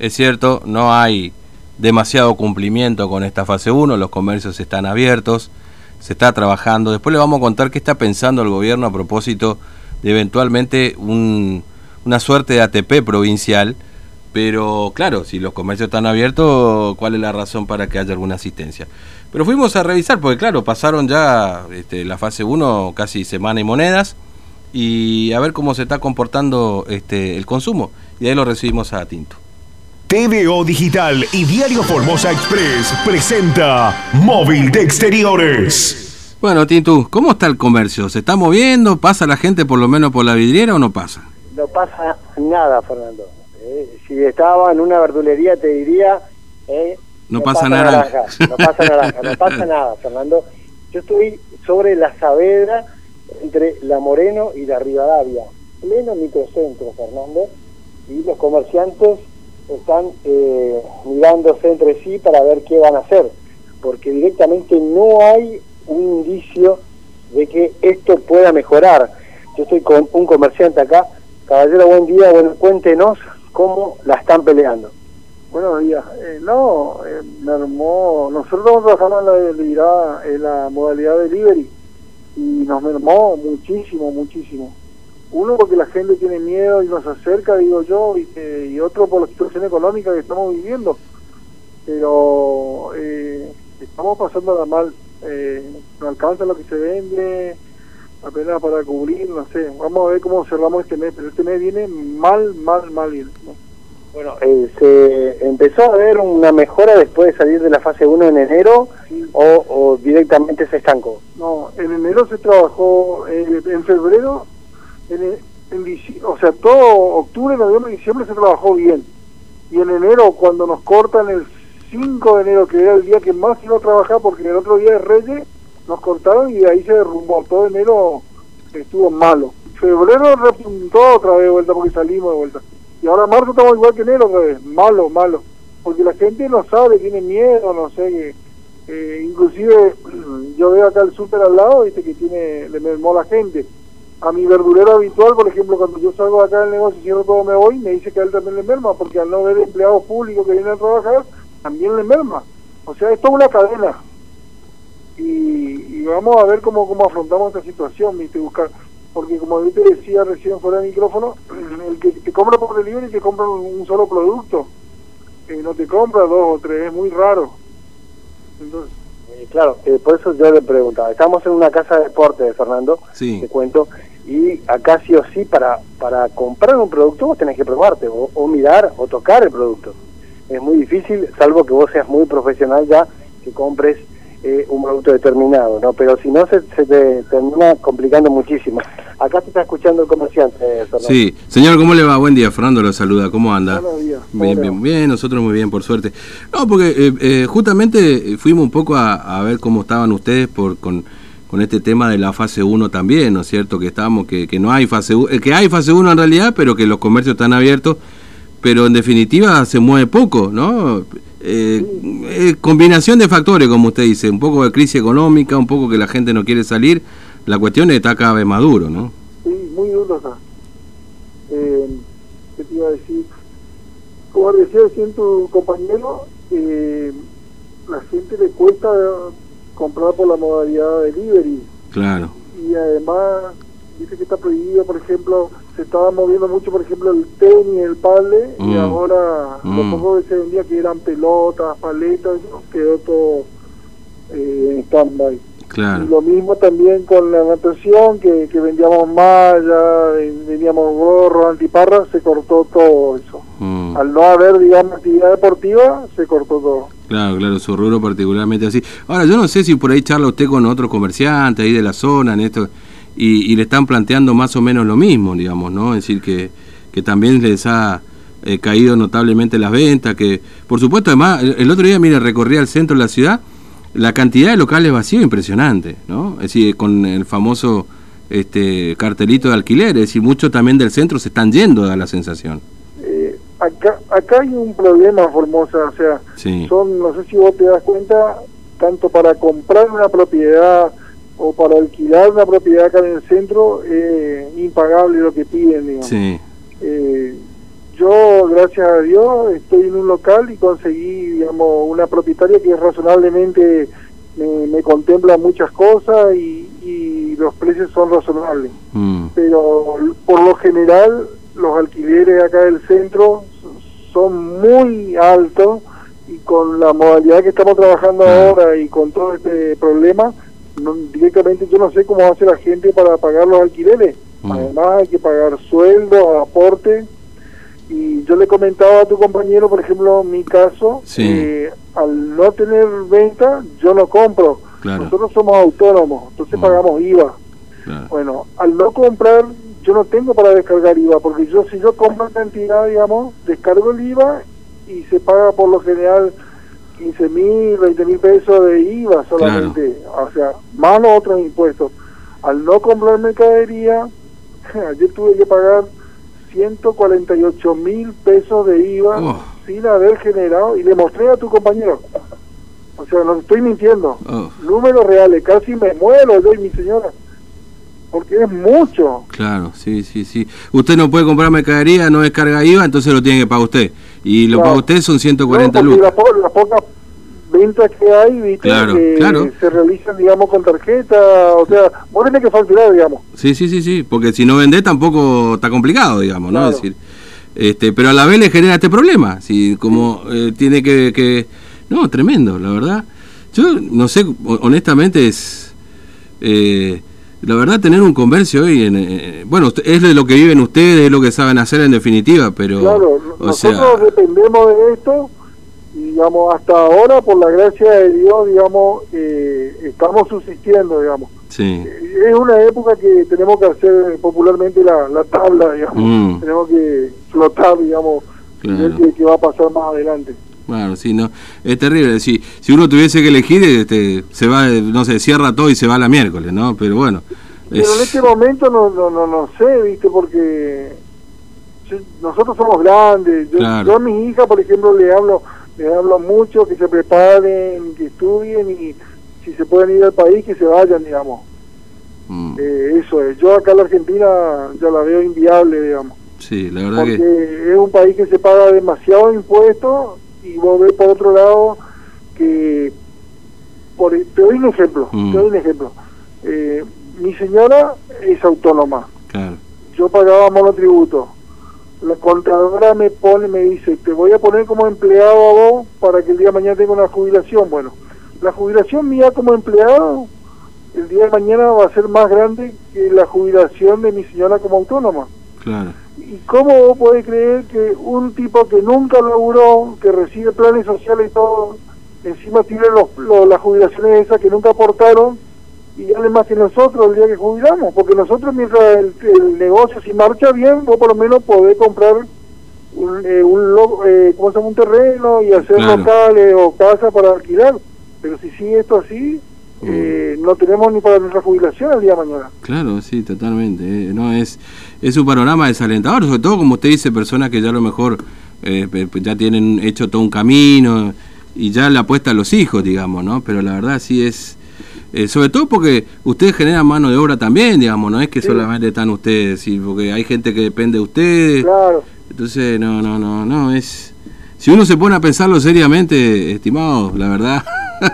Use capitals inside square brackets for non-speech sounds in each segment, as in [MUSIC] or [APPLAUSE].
Es cierto, no hay demasiado cumplimiento con esta fase 1, los comercios están abiertos, se está trabajando. Después le vamos a contar qué está pensando el gobierno a propósito de eventualmente una suerte de ATP provincial. Pero claro, si los comercios están abiertos, ¿cuál es la razón para que haya alguna asistencia? Pero fuimos a revisar, porque claro, pasaron ya este, la fase 1 casi semana y monedas, y a ver cómo se está comportando este, el consumo. Y ahí lo recibimos a Tinto. TVO Digital y Diario Formosa Express presenta Móvil de Exteriores. Bueno, Tintu, ¿cómo está el comercio? ¿Se está moviendo? ¿Pasa la gente por lo menos por la vidriera o no pasa? No pasa nada, Fernando. Eh, si estaba en una verdulería te diría... Eh, no, pasa, nada. No pasa naranja, no pasa nada, Fernando. Yo estoy sobre la Saavedra entre la Moreno y la Rivadavia, pleno microcentro, Fernando y los comerciantes están eh, mirándose entre sí para ver qué van a hacer, porque directamente no hay un indicio de que esto pueda mejorar. Yo estoy con un comerciante acá, caballero, buen día, bueno, cuéntenos cómo la están peleando. Buenos días. Eh, no, eh, mermó, nosotros estamos trabajando en la, en la modalidad de delivery y nos mermó muchísimo, muchísimo uno porque la gente tiene miedo y nos acerca, digo yo, y, y otro por la situación económica que estamos viviendo. Pero eh, estamos pasando mal, eh, no alcanza lo que se vende, apenas para cubrir, no sé. Vamos a ver cómo cerramos este mes, pero este mes viene mal, mal, mal. Bueno, eh, ¿se empezó a ver una mejora después de salir de la fase 1 en enero o, directamente se estancó? No, en enero se trabajó, en febrero en, o sea, todo octubre, noviembre y diciembre se trabajó bien. Y en enero, cuando nos cortan el 5 de enero, que era el día que más iba a trabajar, porque el otro día de Reyes, nos cortaron y ahí se derrumbó. Todo enero estuvo malo. Febrero repuntó otra vez de vuelta porque salimos de vuelta. Y ahora marzo estamos igual que enero otra. Malo, malo. Porque la gente no sabe, tiene miedo, no sé. Eh, inclusive [CLEARS THROAT] yo veo acá el súper al lado, viste que tiene, le mermó la gente a mi verdurero habitual, por ejemplo, cuando yo salgo acá del negocio y cierro todo me voy, me dice que a él también le merma, porque al no ver empleados públicos que vienen a trabajar, también le merma. O sea, esto es una cadena. Y, vamos a ver cómo, cómo afrontamos esta situación, ¿viste? buscar porque como yo te decía recién fuera del micrófono, [CLEARS THROAT] el que te compra por delivery te compra un solo producto, eh, no te compra dos o tres, es muy raro. Entonces, eh, claro, eh, por eso yo le preguntaba, estamos en una casa de deporte, Fernando, te cuento, y acá sí o sí para, para comprar un producto vos tenés que probarte o, mirar o tocar el producto. Es muy difícil, salvo que vos seas muy profesional ya, que compres eh, un producto determinado, ¿no? Pero si no, se, se te termina complicando muchísimo. [LAUGHS] Acá se está escuchando el comerciante, Fernando. Sí, señor, ¿cómo le va? Buen día, Fernando lo saluda, ¿cómo anda? Buenos días. Bien, bien, bien, nosotros muy bien, por suerte. No, porque eh, eh, justamente fuimos un poco a, a ver cómo estaban ustedes por con con este tema de la fase 1 también, ¿no es cierto? Que estamos, que, no hay fase 1, eh, que hay fase 1 en realidad, pero que los comercios están abiertos, pero en definitiva se mueve poco, ¿no? Eh, eh, combinación de factores, como usted dice, un poco de crisis económica, un poco que la gente no quiere salir, la cuestión está cada vez más duro, ¿no? Sí, muy duro acá. Eh, ¿Qué te iba a decir? Como decía tu compañero, la gente le cuesta comprar por la modalidad de delivery. Claro. Y además dice que está prohibido, por ejemplo, se estaba moviendo mucho, por ejemplo, el tenis, el pale, y mm. ahora mm. lo poco que se vendía que eran pelotas, paletas, quedó todo eh, en stand-by. Claro. Y lo mismo también con la natación, que, que vendíamos malla, vendíamos gorros, antiparras, se cortó todo eso. Mm. Al no haber, digamos, actividad deportiva, se cortó todo. Claro, claro, su rubro particularmente así. Ahora, yo no sé si por ahí charla usted con otros comerciantes ahí de la zona, en esto, y, le están planteando más o menos lo mismo, digamos, ¿no? Es decir, que, que también les ha eh, caído notablemente las ventas, que, por supuesto, además, el, otro día, mire, recorría el centro de la ciudad, la cantidad de locales vacíos impresionante, ¿no? Es decir, con el famoso este cartelito de alquiler, es decir, muchos también del centro se están yendo, da la sensación acá, acá hay un problema, Formosa, o sea, son, no sé si vos te das cuenta, tanto para comprar una propiedad o para alquilar una propiedad acá en el centro, eh, impagable lo que piden, digamos. Eh, yo, gracias a Dios, estoy en un local y conseguí, digamos, una propietaria que razonablemente me, contempla muchas cosas y, los precios son razonables. Mm. Pero por lo general, los alquileres acá del centro son muy altos y con la modalidad que estamos trabajando ah. ahora y con todo este problema, directamente yo no sé cómo hace la gente para pagar los alquileres. Mm. Además hay que pagar sueldos, aportes. Y yo le comentaba a tu compañero, por ejemplo, mi caso, al no tener venta, yo no compro. Nosotros somos autónomos, entonces mm. pagamos IVA. Bueno, al no comprar, yo no tengo para descargar IVA, porque yo si yo compro cantidad, digamos, descargo el IVA y se paga por lo general 15 mil, 20 mil pesos de IVA solamente, o sea, más los otros impuestos. Al no comprar mercadería, [LAUGHS] yo tuve que pagar 148 mil pesos de IVA oh. sin haber generado, y le mostré a tu compañero. O sea, no estoy mintiendo. Oh. Números reales, casi me muero yo y mi señora porque es mucho. Claro, sí, sí, sí. Usted no puede comprar mercadería, no descarga IVA, entonces lo tiene que pagar usted. Y lo paga usted son 140 lucas. Las la pocas ventas que hay, ¿viste? Claro, que se realizan, digamos, con tarjeta, o sea, vos tenés que facturar, digamos. Sí, sí, sí, sí, porque si no vendés tampoco está complicado, digamos, ¿no? Es decir, este, pero a la vez le genera este problema, si como eh, tiene que, que... No, tremendo, la verdad. Yo no sé, honestamente es... Eh, la verdad, tener un comercio hoy, en, eh, bueno, es de lo que viven ustedes, es lo que saben hacer en definitiva, pero... Claro, nosotros dependemos de esto, y, digamos, hasta ahora, por la gracia de Dios, digamos, eh, estamos subsistiendo, digamos. Sí. Eh, es una época que tenemos que hacer popularmente la, la tabla, digamos, mm. tenemos que flotar, digamos, ver qué va a pasar más adelante. Bueno, sí, no, es terrible. Si, si uno tuviese que elegir, este, se va, no sé, cierra todo y se va la miércoles, ¿no? Pero bueno. Pero en este momento no, no, no, no sé, ¿viste? Porque nosotros somos grandes. Yo, yo, a mis hijas, por ejemplo, le hablo, le hablo mucho que se preparen, que estudien y si se pueden ir al país, que se vayan, digamos. Mm. Eh, eso es. Yo acá en la Argentina ya la veo inviable, digamos. Sí, la verdad porque es un país que se paga demasiado impuestos y vos ves por otro lado que por, te doy un ejemplo te doy un mm. ejemplo. Eh, mi señora es autónoma. Yo pagaba monotributo. La contadora me pone me dice te voy a poner como empleado a vos para que el día de mañana tenga una jubilación bueno la jubilación mía como empleado el día de mañana va a ser más grande que la jubilación de mi señora como autónoma. Claro ¿Y cómo vos podés creer que un tipo que nunca laburó, que recibe planes sociales y todo, encima tiene los, las jubilaciones esas que nunca aportaron y además que nosotros el día que jubilamos? Porque nosotros mientras el, negocio si marcha bien, vos por lo menos podés comprar un, eh, un, eh, un terreno y hacer locales o casa para alquilar. Pero si sigue esto así, eh, no tenemos ni para nuestra jubilación el día de mañana. Claro, sí, totalmente. Eh, no es es un panorama desalentador, sobre todo como usted dice, personas que ya a lo mejor eh, ya tienen hecho todo un camino y ya le apuesta a los hijos, digamos, ¿no? Pero la verdad sí es sobre todo porque ustedes generan mano de obra también, digamos, no es que solamente están ustedes, ¿sí? porque hay gente que depende de ustedes. Claro. Entonces, no, no, no, no, es... Si uno se pone a pensarlo seriamente, estimado, la verdad,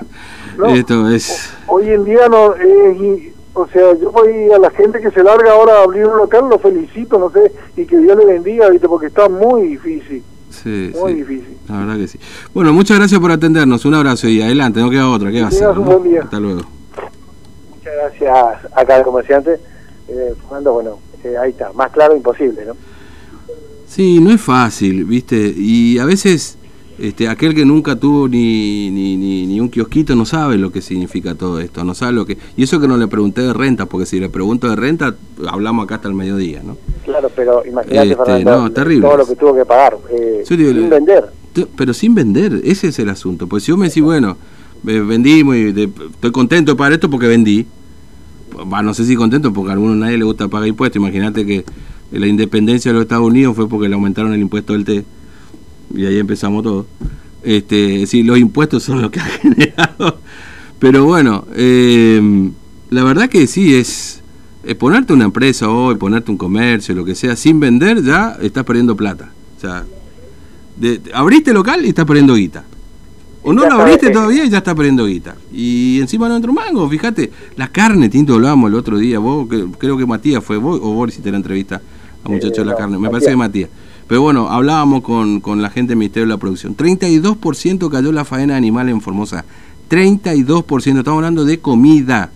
[LAUGHS] esto es hoy en día no es, o sea, yo voy a la gente que se larga ahora a abrir un local, lo felicito, no sé, y que Dios le bendiga, ¿viste? porque está muy difícil. Sí, muy difícil. La verdad que sí. Bueno, muchas gracias por atendernos. Un abrazo y adelante, no queda otra. ¿Qué va a hacer? Hasta luego. Muchas gracias acá al comerciante. Eh, Fernando, bueno, eh, ahí está. Más claro, imposible, ¿no? Sí, no es fácil, ¿viste? Y a veces este, aquel que nunca tuvo ni, ni, ni, un kiosquito no sabe lo que significa todo esto, no sabe lo que... Y eso que no le pregunté de renta, porque si le pregunto de renta, hablamos acá hasta el mediodía, ¿no? Claro, pero imagínate, este, todo lo que tuvo que pagar, eh, sin vender. Pero sin vender, ese es el asunto. Pues si yo me decís, bueno, vendimos y estoy contento para esto porque vendí, no sé si contento porque a algunos nadie le gusta pagar impuestos, imagínate que la independencia de los Estados Unidos fue porque le aumentaron el impuesto del té y ahí empezamos todo. Este, sí, los impuestos son lo que [LAUGHS] ha generado. Pero bueno, eh, la verdad que sí, es, ponerte una empresa hoy, ponerte un comercio, lo que sea, sin vender, ya estás perdiendo plata. O sea, de, abriste local y estás perdiendo guita. O no lo abriste todavía y ya está perdiendo guita. Y encima no entra un mango, fíjate. La carne, Tinto, hablábamos el otro día. Vos, creo que Matías fue vos o vos hiciste la entrevista al muchacho de la carne. Me parece que Matías. Pero bueno, hablábamos con, con la gente del Ministerio de la Producción. 32% cayó la faena animal en Formosa. 32%. Estamos hablando de comida.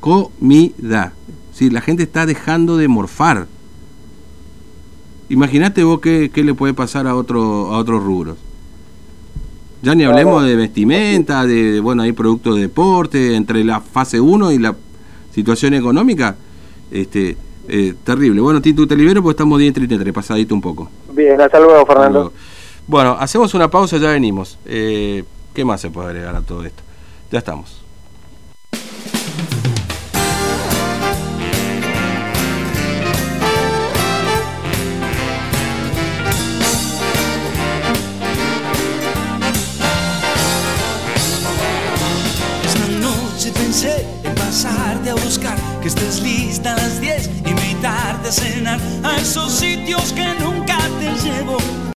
Comida. Sí, la gente está dejando de morfar. Imagínate vos qué, qué le puede pasar a, otro, a otros rubros. Ya ni hablemos de vestimenta, de, bueno, hay productos de deporte, entre la fase 1 y la situación económica, este, eh, terrible. Bueno, Tito, te libero porque estamos 10 y 33, pasadito un poco. Bien, hasta luego, Fernando. Luego. Bueno, hacemos una pausa, ya venimos. Eh, ¿Qué más se puede agregar a todo esto? Ya estamos.